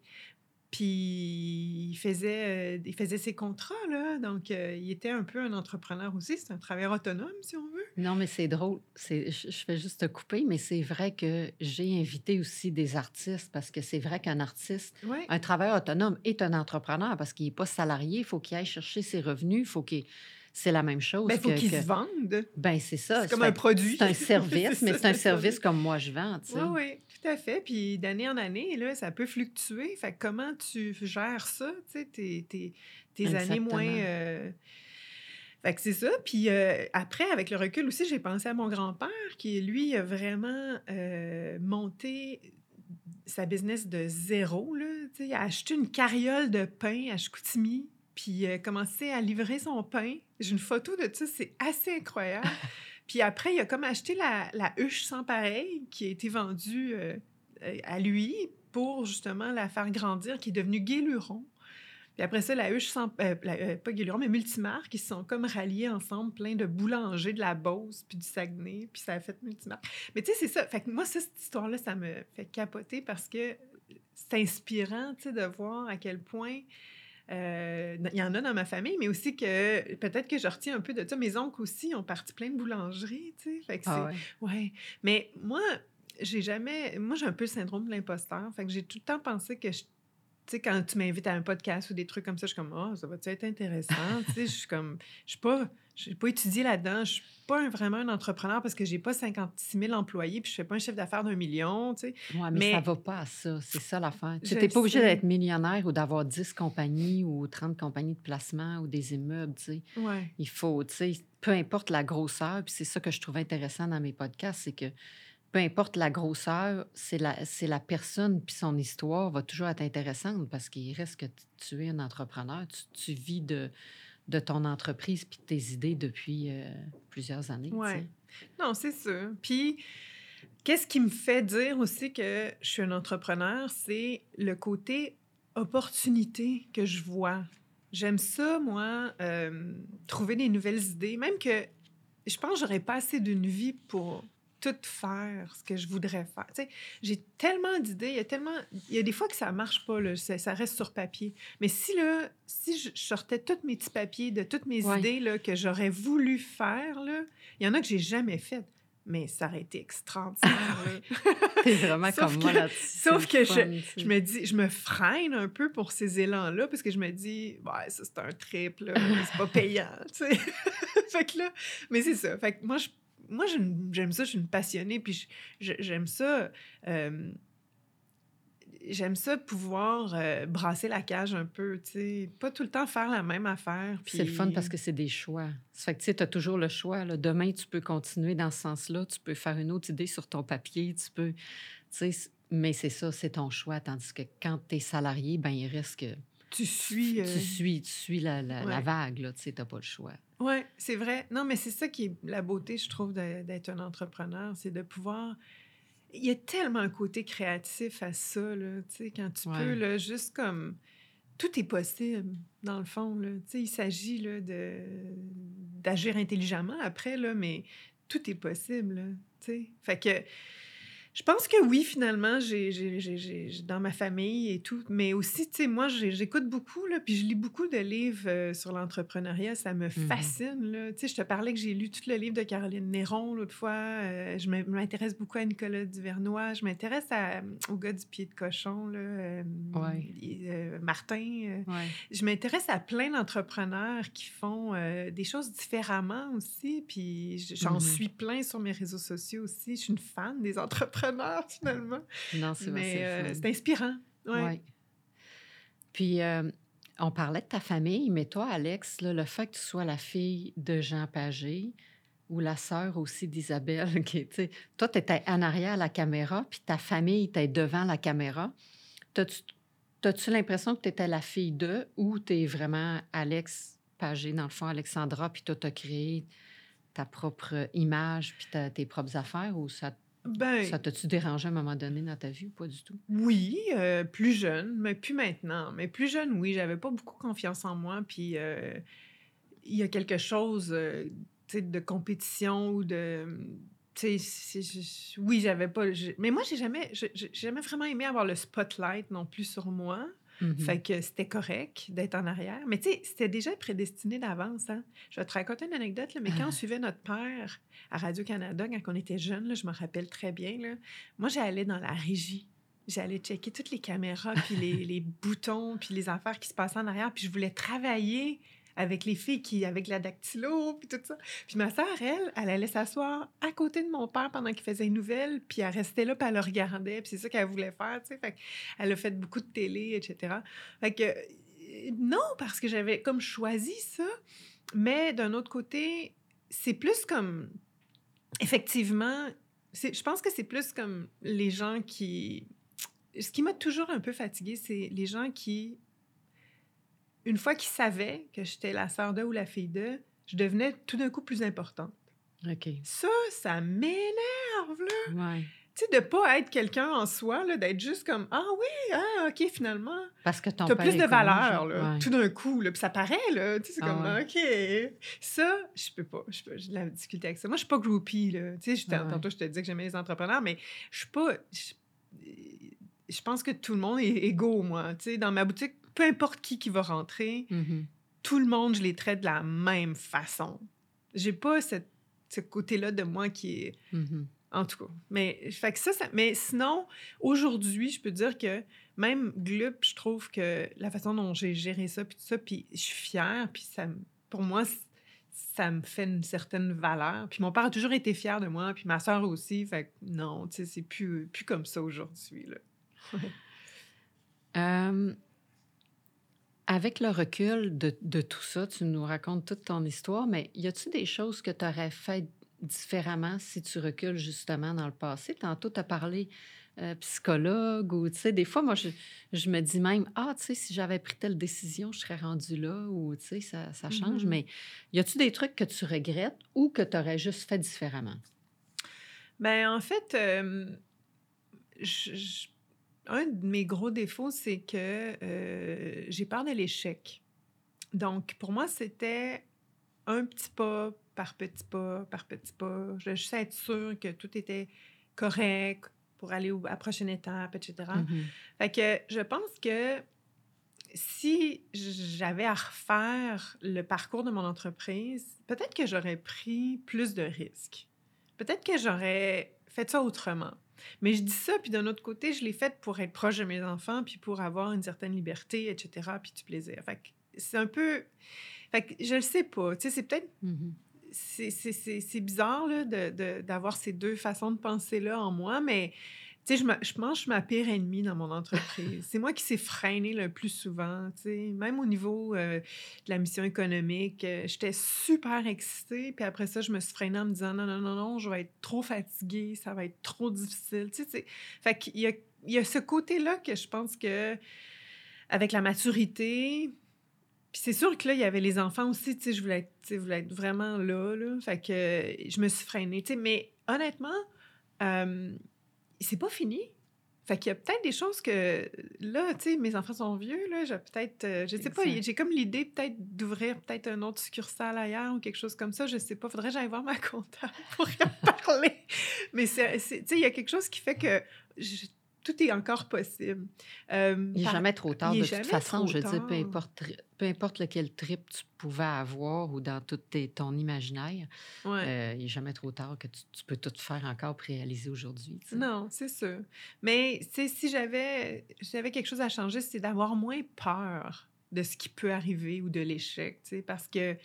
Puis il faisait, euh, il faisait ses contrats, là. Donc, euh, il était un peu un entrepreneur aussi. C'est un travailleur autonome, si on veut. Non, mais c'est drôle. Je, je fais juste te couper, mais c'est vrai que j'ai invité aussi des artistes parce que c'est vrai qu'un artiste, un travailleur autonome est un entrepreneur parce qu'il n'est pas salarié. Il faut qu'il aille chercher ses revenus. Il faut qu'il c'est la même chose. Il ben, faut qu'ils se vendent. Ben c'est ça. C'est comme un produit. C'est un service, mais c'est un service comme moi je vends. Oui, oui, tout à fait. Puis d'année en année, là, ça peut fluctuer. Fait comment tu gères ça, tu sais, tes, tes, tes années moins. Euh, fait que c'est ça. Puis euh, après, avec le recul aussi, j'ai pensé à mon grand-père qui, lui, a vraiment euh, monté sa business de zéro. Là. Il a acheté une carriole de pain à Chicoutimi puis a commencé à livrer son pain. J'ai une photo de ça, c'est assez incroyable. puis après, il a comme acheté la, la huche sans pareil qui a été vendue euh, à lui pour justement la faire grandir, qui est devenue Guéluron. Puis après ça, la huche sans... Euh, euh, pas Guéluron, mais Multimarque, qui se sont comme ralliés ensemble, plein de boulangers de la Beauce, puis du Saguenay, puis ça a fait Multimarque. Mais tu sais, c'est ça. Fait que moi, cette histoire-là, ça me fait capoter parce que c'est inspirant, tu sais, de voir à quel point euh, il y en a dans ma famille, mais aussi que peut-être que je retiens un peu de ça. Mes oncles aussi ont parti plein de boulangeries, tu sais. Fait que ah ouais. ouais. Mais moi, j'ai jamais. Moi, j'ai un peu le syndrome de l'imposteur. Fait que j'ai tout le temps pensé que je tu sais, quand tu m'invites à un podcast ou des trucs comme ça, je suis comme, oh, ça va être intéressant? tu sais, je suis comme, je suis pas, je n'ai pas étudié là-dedans. Je suis pas vraiment un entrepreneur parce que j'ai pas 56 000 employés puis je fais pas un chiffre d'affaires d'un million, tu sais. Oui, mais, ça va pas à ça. C'est ça l'affaire. Tu n'es pas obligé d'être millionnaire ou d'avoir 10 compagnies ou 30 compagnies de placement ou des immeubles, tu sais. Ouais. Il faut, tu sais, peu importe la grosseur, puis c'est ça que je trouve intéressant dans mes podcasts, c'est que peu importe la grosseur, c'est la, la personne puis son histoire va toujours être intéressante parce qu'il reste que tu es un entrepreneur, tu, vis de, de ton entreprise puis tes idées depuis euh, plusieurs années. Oui. Non, c'est sûr. Puis, qu'est-ce qui me fait dire aussi que je suis un entrepreneur, c'est le côté opportunité que je vois. J'aime ça, moi, euh, trouver des nouvelles idées, même que je pense que j'aurais pas assez d'une vie pour tout faire ce que je voudrais faire. Tu sais, j'ai tellement d'idées, il y a tellement... Il y a des fois que ça marche pas, là, ça, reste sur papier. Mais si, là, si je sortais tous mes petits papiers de toutes mes idées là, que j'aurais voulu faire, là, il y en a que j'ai jamais faites. mais ça aurait été extraordinaire. T'es vraiment comme moi là-dessus. Sauf que je, je, me dis, je me freine un peu pour ces élans-là parce que je me dis, ouais, ça c'est un triple, c'est pas payant, tu sais. fait que là, mais c'est ça. Fait que moi, je, moi j'aime ça, je suis une passionnée, puis j'aime ça. Euh, j'aime ça pouvoir euh, brasser la cage un peu, tu sais, pas tout le temps faire la même affaire. Puis... C'est le fun parce que c'est des choix. Ça fait que tu sais, as toujours le choix. Là. Demain, tu peux continuer dans ce sens-là, tu peux faire une autre idée sur ton papier, tu peux, tu sais, mais c'est ça, c'est ton choix. Tandis que quand tu es salarié, ben il reste que tu suis. Tu euh, suis, tu suis la, la, vague, là, tu sais, t'as pas le choix. Oui, c'est vrai. Non, mais c'est ça qui est la beauté, je trouve, d'être un entrepreneur, c'est de pouvoir il y a tellement un côté créatif à ça, là, tu sais, quand tu peux, là, juste comme... Tout est possible, dans le fond, là. Tu sais, il s'agit, là, de... d'agir intelligemment après, là, mais tout est possible, là, tu sais. Fait que je pense que oui, finalement, j'ai, dans ma famille et tout. Mais aussi, tu sais, moi, j'écoute beaucoup, là, puis je lis beaucoup de livres euh, sur l'entrepreneuriat. Ça me mmh fascine, là. Tu sais, je te parlais que j'ai lu tout le livre de Caroline Néron l'autre fois. Euh, je m'intéresse beaucoup à Nicolas Duvernois. Je m'intéresse au gars du pied de cochon, là, euh, Martin. Je m'intéresse à plein d'entrepreneurs qui font des choses différemment aussi. Puis j'en mmh suis plein sur mes réseaux sociaux aussi. Je suis une fan des entrepreneurs finalement. Non, c'est Mais euh, c'est inspirant. Ouais. Puis, euh, on parlait de ta famille, mais toi, Alex, le fait que tu sois la fille de Jean Pagé ou la sœur aussi d'Isabelle, qui toi, tu étais en arrière à la caméra, puis ta famille était devant la caméra. T'as-tu l'impression que tu étais la fille d'eux ou tu es vraiment Alex Pagé, dans le fond, Alexandra, puis toi, tu as créé ta propre image, puis tes propres affaires, ou ça ben, ça t'a-tu dérangé à un moment donné dans ta vie ou pas du tout? Oui, euh, plus jeune, mais plus maintenant. Mais plus jeune, oui, j'avais pas beaucoup confiance en moi. Puis euh, il y a quelque chose euh, de compétition ou de. oui, j'avais pas. Mais moi, j'ai jamais, j'ai jamais vraiment aimé avoir le spotlight non plus sur moi. Fait mm-hmm. que c'était correct d'être en arrière. Mais tu sais, c'était déjà prédestiné d'avance. Hein? Je vais te raconter une anecdote, là, mais quand on suivait notre père à Radio-Canada, quand on était jeune, je me rappelle très bien, là, moi, j'allais dans la régie. J'allais checker toutes les caméras, puis les, les boutons, puis les affaires qui se passaient en arrière, puis je voulais travailler avec les filles qui, avec la dactylo, puis tout ça. Puis ma sœur, elle, elle allait s'asseoir à côté de mon père pendant qu'il faisait une nouvelle, puis elle restait là, puis elle le regardait, puis c'est ça qu'elle voulait faire, tu sais. Fait elle a fait beaucoup de télé, etc. Fait que euh, non, parce que j'avais comme choisi ça, mais d'un autre côté, c'est plus comme, effectivement, je pense que c'est plus comme les gens qui... Ce qui m'a toujours un peu fatiguée, c'est les gens qui une fois qu'ils savaient que j'étais la sœur d'eux ou la fille d'eux, je devenais tout d'un coup plus importante. OK. Ça, ça m'énerve, là. Ouais. Tu sais, de pas être quelqu'un en soi, là, d'être juste comme Ah oui, ah, OK, finalement. Parce que ton T'as plus de valeur, là, tout d'un coup, là. Puis ça paraît, là. Tu sais, c'est ah comme OK. Ça, je peux pas. J'ai de la difficulté avec ça. Moi, je suis pas groupie, là. Tu sais, ah tantôt, je te disais que j'aimais les entrepreneurs, mais je suis pas. Je pense que tout le monde est égaux, moi. Tu sais, dans ma boutique, peu importe qui qui va rentrer, mm-hmm. tout le monde, je les traite de la même façon. J'ai pas cette, ce côté-là de moi qui est... Mm-hmm. En tout cas. Mais, fait que ça, mais sinon, aujourd'hui, je peux dire que même Glup, je trouve que la façon dont j'ai géré ça, puis tout ça, puis je suis fière, puis ça, pour moi, ça me fait une certaine valeur. Puis mon père a toujours été fier de moi, puis ma soeur aussi. Fait que non, tu sais, c'est plus, plus comme ça aujourd'hui, là. Euh, avec le recul de, de, tout ça, tu nous racontes toute ton histoire, mais y a-t-il des choses que tu aurais fait différemment si tu recules justement dans le passé? Tantôt, tu as parlé euh, psychologue ou, tu sais, des fois, moi, je, je, me dis même, ah, tu sais, si j'avais pris telle décision, je serais rendue là ou, tu sais, ça, ça change. Mm-hmm. Mais y a-tu des trucs que tu regrettes ou que tu aurais juste fait différemment? Bien, en fait, euh, je un de mes gros défauts, c'est que euh, j'ai peur de l'échec. Donc, pour moi, c'était un petit pas par petit pas, par petit pas. Je juste être sûre que tout était correct pour aller à la prochaine étape, etc. Mm-hmm. Fait que je pense que si j'avais à refaire le parcours de mon entreprise, peut-être que j'aurais pris plus de risques. peut-être que j'aurais fait ça autrement. Mais je dis ça, puis d'un autre côté, je l'ai fait pour être proche de mes enfants, puis pour avoir une certaine liberté, etc., puis du plaisir. Fait que c'est un peu... Fait que je le sais pas. Tu sais, c'est peut-être... Mhm. C'est bizarre d'avoir ces deux façons de penser-là en moi, mais tu sais, je, je mange ma pire ennemie dans mon entreprise. c'est moi qui s'est freiné le plus souvent, tu sais. Même au niveau euh, de la mission économique, euh, j'étais super excitée. Puis après ça, je me suis freinée en me disant non, non, non, non, je vais être trop fatiguée, ça va être trop difficile. Tu sais, fait qu'il y a, il y a ce côté-là que je pense que avec la maturité, puis c'est sûr que là, il y avait les enfants aussi, tu sais, je voulais être, je voulais être vraiment là, là. Fait que je me suis freinée, tu sais. Mais honnêtement, euh, c'est pas fini. Fait qu'il y a peut-être des choses que là, tu sais, mes enfants sont vieux, là, j'ai peut-être, euh, je sais pas, j'ai comme l'idée peut-être d'ouvrir peut-être un autre succursale ailleurs ou quelque chose comme ça, je sais pas, faudrait que j'aille voir ma comptable pour en parler. Mais c'est, tu sais, il y a quelque chose qui fait que tout est encore possible. Euh, il n'est jamais trop tard, de toute façon. Je veux dire, peu importe, peu importe lequel trip tu pouvais avoir ou dans tout ton imaginaire, euh, il n'est jamais trop tard que tu, peux tout faire encore pour réaliser aujourd'hui. Non, c'est sûr. Mais si j'avais quelque chose à changer, c'est d'avoir moins peur de ce qui peut arriver ou de l'échec, parce que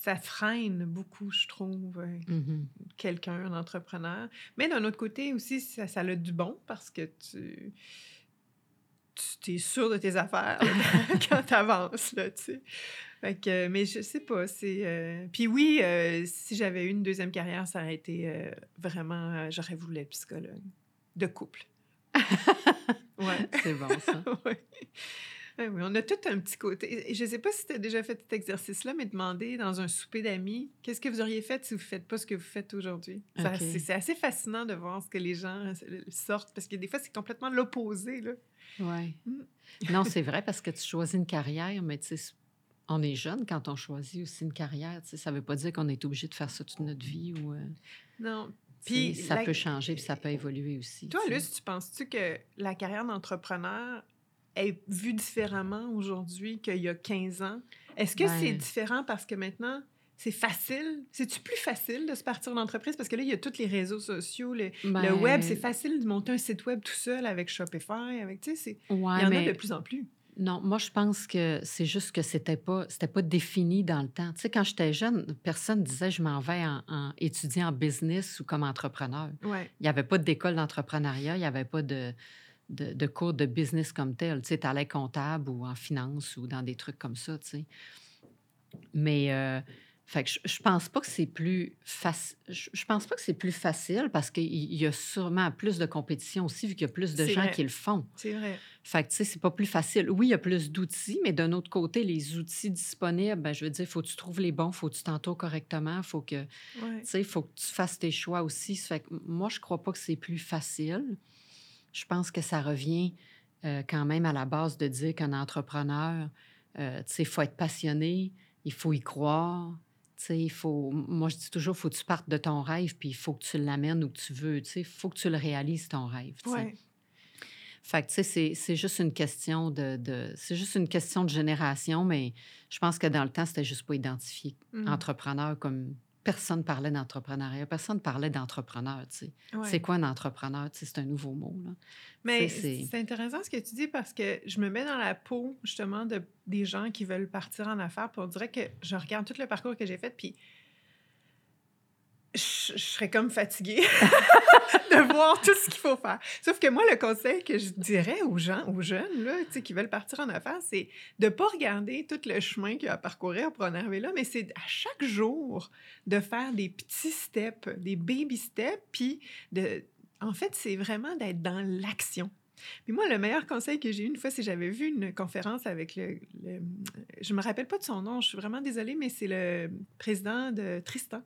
ça freine beaucoup, je trouve, euh, mmh quelqu'un, un entrepreneur. Mais d'un autre côté aussi, ça, ça a du bon parce que tu, tu es sûr de tes affaires quand tu avances, là, tu sais. Fait que, mais je sais pas, c'est... Euh, puis oui, euh, si j'avais eu une deuxième carrière, ça aurait été vraiment... j'aurais voulu être psychologue de couple. ouais. C'est bon, ça. ouais. Ah oui, on a tout un petit côté. Je ne sais pas si tu as déjà fait cet exercice-là, mais demander dans un souper d'amis, qu'est-ce que vous auriez fait si vous ne faites pas ce que vous faites aujourd'hui? C'est assez fascinant de voir ce que les gens euh, sortent, parce que des fois, c'est complètement l'opposé. Oui. Mm. non, c'est vrai, parce que tu choisis une carrière, mais tu sais, on est jeune quand on choisit aussi une carrière. Tu sais, ça ne veut pas dire qu'on est obligé de faire ça toute notre vie. Ou, euh, Non. Puis ça peut changer, puis ça peut évoluer aussi. Toi, Luce, tu penses-tu que la carrière d'entrepreneur est vue différemment aujourd'hui qu'il y a 15 ans. Est-ce que c'est différent parce que maintenant, c'est facile? C'est-tu plus facile de se partir d'entreprise? Parce que là, il y a tous les réseaux sociaux, le, le web, c'est facile de monter un site web tout seul avec Shopify, avec, tu sais, il y en a de plus en plus. Non, moi, je pense que c'est juste que c'était pas, c'était pas défini dans le temps. Tu sais, quand j'étais jeune, personne disait je m'en vais en, étudier en business ou comme entrepreneur. Ouais. Il n'y avait pas d'école d'entrepreneuriat, il n'y avait pas de, de, cours de business comme tel. Tu sais, allais comptable ou en finance ou dans des trucs comme ça, tu sais. Mais, euh, fait que je, je, pense pas que c'est plus facile. Je, pense pas que c'est plus facile parce qu'il y a sûrement plus de compétition aussi, vu qu'il y a plus de gens qui le font. C'est vrai. Fait que, tu sais, c'est pas plus facile. Oui, il y a plus d'outils, mais d'un autre côté, les outils disponibles, ben, je veux dire, faut que tu trouves les bons, faut que tu t'entoures correctement, faut que, tu sais, faut que tu fasses tes choix aussi. Fait que moi, je crois pas que c'est plus facile je pense que ça revient euh, quand même à la base de dire qu'un entrepreneur, euh, tu sais, il faut être passionné, il faut y croire. Il faut, moi, je dis toujours, il faut que tu partes de ton rêve, puis il faut que tu l'amènes où tu veux. Il faut que tu le réalises, ton rêve. Tu sais. Fait que, tu sais, c'est juste une question de... de c'est juste une question de génération, mais je pense que dans le temps, c'était juste pas identifié mmh. entrepreneur comme personne parlait d'entrepreneuriat, personne parlait d'entrepreneur, tu sais. C'est quoi un entrepreneur? Tu sais, c'est un nouveau mot, là. Mais c'est intéressant ce que tu dis parce que je me mets dans la peau, justement, de, des gens qui veulent partir en affaires, puis on dirait que je regarde tout le parcours que j'ai fait, puis je, serais comme fatiguée de voir tout ce qu'il faut faire. Sauf que moi, le conseil que je dirais aux gens, aux jeunes là, qui veulent partir en affaires, c'est de ne pas regarder tout le chemin qu'il y a à parcourir pour en arriver là, mais c'est à chaque jour de faire des petits steps, des baby steps, puis de... En fait, c'est vraiment d'être dans l'action. Puis moi, le meilleur conseil que j'ai eu une fois, c'est j'avais vu une conférence avec le, le, Je me rappelle pas de son nom, je suis vraiment désolée, mais c'est le président de Tristan.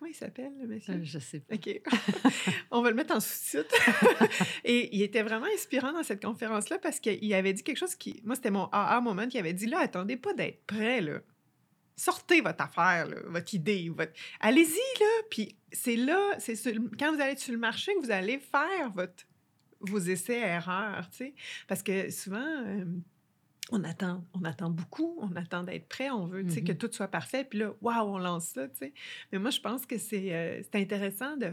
Comment il s'appelle, le monsieur? Euh, je sais pas. OK. On va le mettre en sous-titre. et il était vraiment inspirant dans cette conférence-là parce qu'il avait dit quelque chose qui. Moi, c'était mon AA moment qui avait dit là, attendez pas d'être prêt, là. Sortez votre affaire, là, votre idée. Votre... Allez-y, là. Puis c'est là, c'est quand vous allez sur le marché que vous allez faire votre, vos essais-erreurs, tu sais. Parce que souvent. Euh, on attend, on attend beaucoup, on attend d'être prêt, on veut, sais, que Mhm. tout soit parfait, puis là, waouh, on lance ça, tu sais. Mais moi, je pense que c'est euh, intéressant de,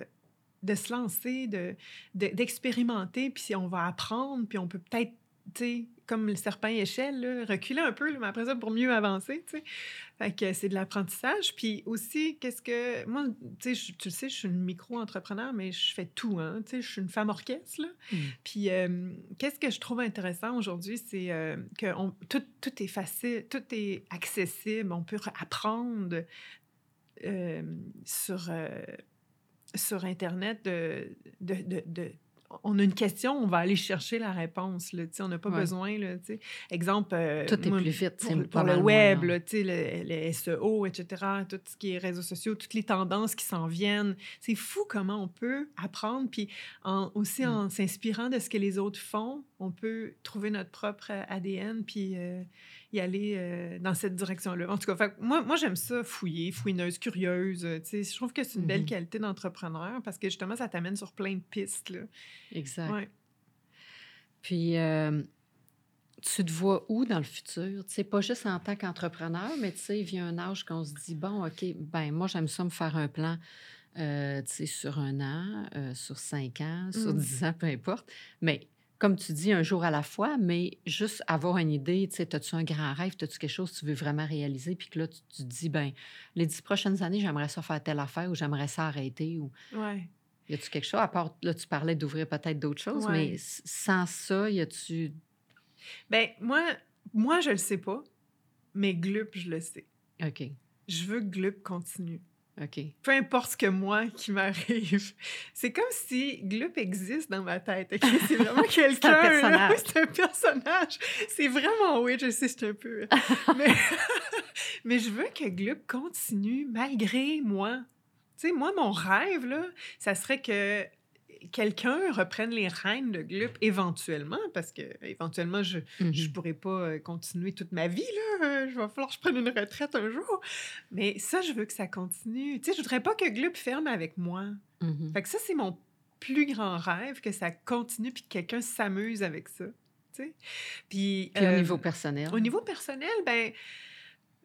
de se lancer, de, de- d'expérimenter, puis si on va apprendre, puis on peut peut-être, tu comme le serpent échelle, là, reculer un peu, là, mais après ça, pour mieux avancer, tu sais. Fait que c'est de l'apprentissage. Puis aussi, qu'est-ce que... Moi, tu sais, tu sais, je suis une micro-entrepreneur, mais je fais tout, hein. Tu sais, je suis une femme orchestre, là. Mm. Puis, euh, qu'est-ce que je trouve intéressant aujourd'hui, c'est euh, que on- tout, tout est facile, tout est accessible, on peut apprendre euh, sur, sur Internet de, de, de- de- On a une question, on va aller chercher la réponse. Là, on n'a pas Ouais. besoin. Là. Exemple, euh, Tout est moi, plus vite, pour, le web, là, le, le SEO, etc., tout ce qui est réseaux sociaux, toutes les tendances qui s'en viennent. C'est fou comment on peut apprendre. Puis en- aussi Mm. en s'inspirant de ce que les autres font, on peut trouver notre propre ADN puis euh, y aller euh, dans cette direction-là. En tout cas, fait moi, moi j'aime ça, fouiller, fouineuse, curieuse. euh, je trouve que c'est une belle Mhm. qualité d'entrepreneur parce que justement, ça t'amène sur plein de pistes. Là. Exact. Ouais. Puis, euh, tu te vois où dans le futur? Tu sais, pas juste en tant qu'entrepreneur, mais tu sais, il vient un âge qu'on se dit, bon, OK, ben moi, j'aime ça me faire un plan, euh, sur un an, euh, sur cinq ans, sur Mm. dix ans, peu importe. Mais comme tu dis, un jour à la fois, mais juste avoir une idée, tu sais, as-tu un grand rêve, as-tu quelque chose que tu veux vraiment réaliser, puis que là, tu, tu te dis, ben les dix prochaines années, j'aimerais ça faire telle affaire ou j'aimerais ça arrêter ou Ouais. y a-tu quelque chose, à part, là, tu parlais d'ouvrir peut-être d'autres choses, Ouais. mais sans ça, y a-tu Ben, moi, moi, je le sais pas, mais Glup, je le sais. OK. Je veux que Glup continue. OK. peu importe ce que moi qui m'arrive. C'est comme si Glup existe dans ma tête. ok? C'est vraiment quelqu'un. C'est un personnage. C'est vraiment oui, je sais, c'est un peu. mais, mais je veux que Glup continue malgré moi. Tu sais, moi, mon rêve, là, ça serait que quelqu'un reprenne les rênes de Glup éventuellement, parce que éventuellement, je Mhm. je pourrais pas euh, continuer toute ma vie, là. Euh, Je va falloir que je prenne une retraite un jour. Mais ça, je veux que ça continue. Tu sais, je voudrais pas que Glup ferme avec moi. Mhm. Fait que ça, c'est mon plus grand rêve, que ça continue puis que quelqu'un s'amuse avec ça. Tu sais? Puis, Puis au euh, niveau personnel? au niveau personnel, ben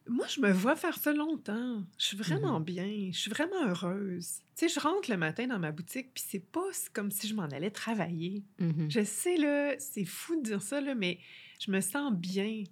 moi, je me vois faire ça longtemps. Je suis vraiment Mhm. bien. Je suis vraiment heureuse. Tu sais, je rentre le matin dans ma boutique, puis c'est pas comme si je m'en allais travailler. Mhm. Je sais, là, c'est fou de dire ça, là, mais je me sens bien.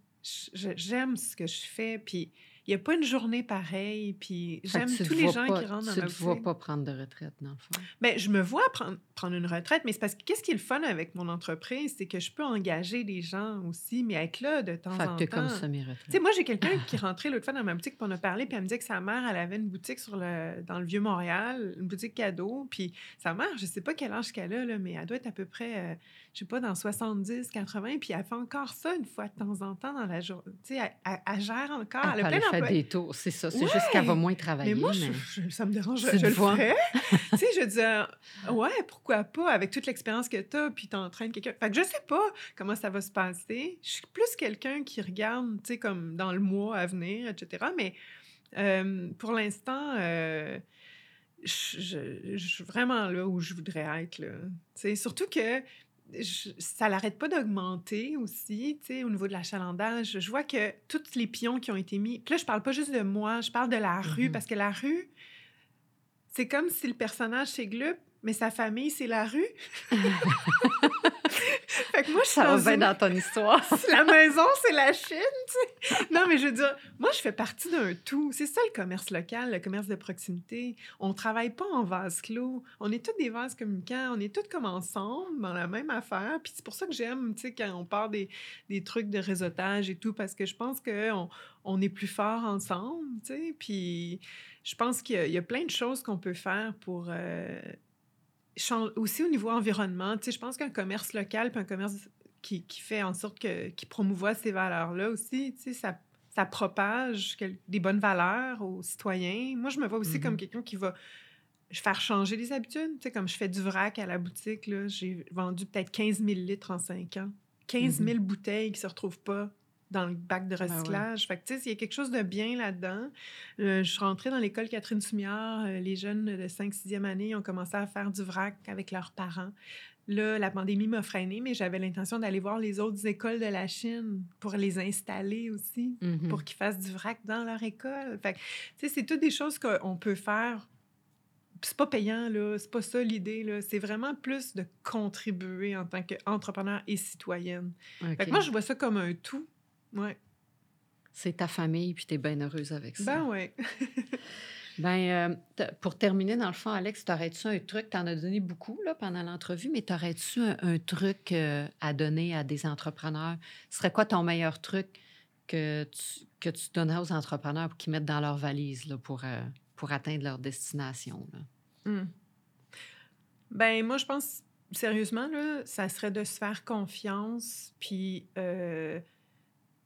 J'aime ce que je fais, puis il n'y a pas une journée pareille, puis j'aime tu tous les vois gens pas- qui rentrent dans Tu ma te vois boutique. pas prendre de retraite, dans le fond. Ben, je me vois prendre, prendre une retraite, mais c'est parce que qu'est-ce qui est le fun avec mon entreprise, c'est que je peux engager des gens aussi, mais être là de temps Fait en que temps. comme Tu sais, moi, j'ai quelqu'un qui rentré l'autre fois dans ma boutique, puis on a parlé, puis elle me disait que sa mère, elle avait une boutique sur le, dans le Vieux-Montréal, une boutique cadeau, puis sa mère, je sais pas quel âge qu'elle a, là, mais elle doit être à peu près, euh, je sais pas, dans 70, 80, puis elle fait encore ça une fois de temps en temps dans la journée. Tu sais, elle, elle- elle gère encore, Elle elle a plein faire d'employés. des tours, c'est ça. C'est juste qu'elle va moins travailler. Mais moi, mais- je- je- ça me dérange, je, le vois. ferais. tu sais, je dis, ouais, pourquoi pas, avec toute l'expérience que tu as, puis tu entraînes quelqu'un. Fait que je sais pas comment ça va se passer. Je suis plus quelqu'un qui regarde, tu sais, comme dans le mois à venir, etc. Mais euh, pour l'instant, euh, je, suis vraiment là où je voudrais être. Là. Tu sais, surtout que je- ça n'arrête pas d'augmenter aussi, tu sais, au niveau de l'achalandage. Je vois que tous les pions qui ont été mis... Puis là, je parle pas juste de moi, je parle de la rue, Mhm. parce que la rue, c'est comme si le personnage, c'est Glup, mais sa famille, c'est la rue. fait que moi, je suis Ça va une- dans ton histoire. la maison, c'est la Chine, tu sais. Non, mais je veux dire, moi, je fais partie d'un tout. C'est ça le commerce local, le commerce de proximité. On travaille pas en vase clos. On est tous des vases communicants. On est tous comme ensemble dans la même affaire. Puis c'est pour ça que j'aime, tu sais, quand on parle des, des trucs de réseautage et tout, parce que je pense qu'on on est plus fort ensemble, tu sais. Puis je pense qu'il y, a- il y a plein de choses qu'on peut faire pour... euh, aussi au niveau environnement, tu sais, je pense qu'un commerce local puis un commerce qui, qui fait en sorte que qui promouvoit ces valeurs-là aussi, tu sais, ça, ça propage des bonnes valeurs aux citoyens. Moi, je me vois aussi comme quelqu'un qui va faire changer les habitudes. Tu sais, comme je fais du vrac à la boutique, j'ai vendu peut-être 15 000 litres en 5 ans. 15 000 bouteilles qui se retrouvent pas dans le bac de Ben ouais. recyclage. Fait que, tu sais, il y a quelque chose de bien là-dedans. Euh, je suis rentrée dans l'école Catherine Soumiard. euh, les jeunes de 5-6e année ils ont commencé à faire du vrac avec leurs parents. Là, la pandémie m'a freinée, mais j'avais l'intention d'aller voir les autres écoles de la Chine pour les installer aussi, Mhm. pour qu'ils fassent du vrac dans leur école. Fait que, tu sais, c'est toutes des choses qu'on peut faire. C'est pas payant, là. C'est pas ça l'idée, là. C'est vraiment plus de contribuer en tant qu'entrepreneur et citoyenne. Fait que moi, je vois ça comme un tout. Ouais. C'est ta famille, puis tu es bien heureuse avec ça. Ben ouais. Ben, euh, pour terminer, dans le fond, Alex, t'aurais-tu un truc, t'en as donné beaucoup là, pendant l'entrevue, mais t'aurais-tu un, un truc euh, à donner à des entrepreneurs? Ce serait quoi ton meilleur truc que tu, que tu donnerais aux entrepreneurs pour qu'ils mettent dans leur valise là, pour, euh, pour atteindre leur destination? là? Hmm. Ben, moi, je pense, sérieusement, là, ça serait de se faire confiance, puis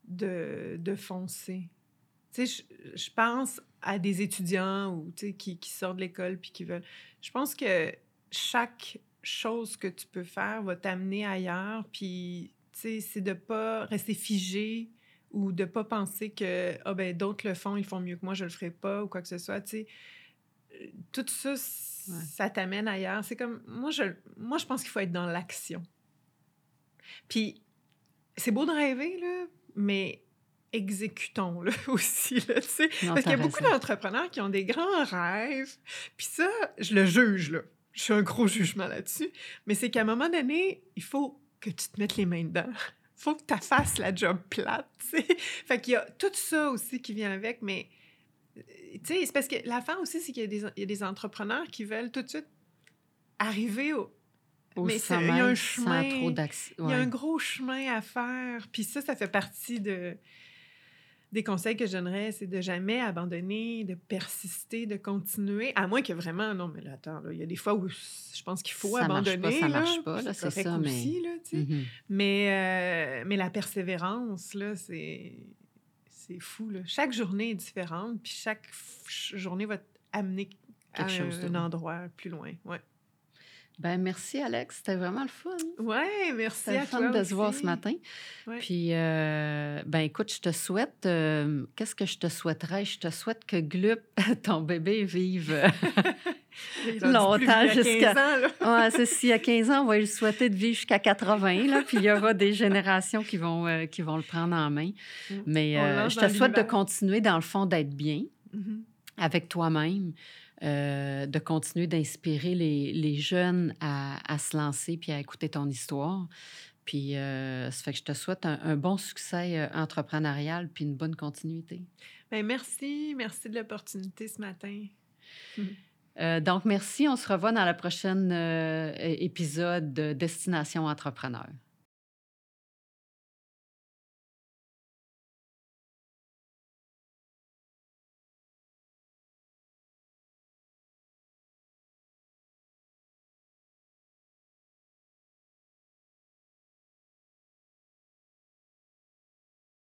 de, de foncer. Tu sais, je, je pense à des étudiants ou, tu sais, qui, qui sortent de l'école puis qui veulent... Je pense que chaque chose que tu peux faire va t'amener ailleurs, puis, tu sais, c'est de pas rester figé ou de pas penser que, ah ben, d'autres le font, ils font mieux que moi, je le ferai pas, ou quoi que ce soit, tu sais. Euh, Tout ça, ça t'amène ailleurs. C'est comme, moi, je, moi, je pense qu'il faut être dans l'action. Puis, c'est beau de rêver, là, mais exécutons-le aussi, là, tu sais. Parce qu'il y a beaucoup d'entrepreneurs qui ont des grands rêves. Puis ça, je le juge, là. Je suis un gros jugement là-dessus. Mais c'est qu'à un moment donné, il faut que tu te mettes les mains dedans. Il faut que tu fasses la job plate, tu sais. Fait qu'il y a tout ça aussi qui vient avec, mais... euh, Tu sais, c'est parce que l'affaire aussi, c'est qu'il y, y a des entrepreneurs qui veulent tout de suite arriver au... Au mais il y a un chemin. Il y a un gros chemin à faire. Puis ça, ça fait partie de, des conseils que je donnerais, c'est de jamais abandonner, de persister, de continuer. À moins que vraiment, non, mais là, attends, il y a des fois où je pense qu'il faut Ça marche abandonner. pas, ça là, marche pas, là, c'est ça, mais- aussi, là, tu sais. Mhm. mais, euh, mais la persévérance, là, c'est, c'est fou. Là. Chaque journée est différente, puis chaque journée va t'amener à Quelque chose un, de- endroit plus loin. Ouais, Ben, merci, Alex. C'était vraiment le fun. ouais merci C'était à le toi fun de se voir aussi. ce matin. Ouais. Puis, euh, ben écoute, je te souhaite, euh, qu'est-ce que je te souhaiterais? Je te souhaite que Glup, ton bébé, vive. euh, longtemps plus vieux à 15 jusqu'à- ans, ouais, c'est si à 15 ans, on va lui souhaiter de vivre jusqu'à 80, là, puis il y aura des générations qui vont, euh, qui vont le prendre en main. Mm. Mais je te souhaite de continuer, dans le fond, d'être bien Mhm. avec toi-même, euh, de continuer d'inspirer les, les jeunes à, à se lancer puis à écouter ton histoire. Puis, euh, ça fait que je te souhaite un, un bon succès euh, entrepreneurial puis une bonne continuité. Ben, merci, merci de l'opportunité ce matin. Euh, donc, merci. On se revoit dans le prochain euh, épisode de Destination Entrepreneur.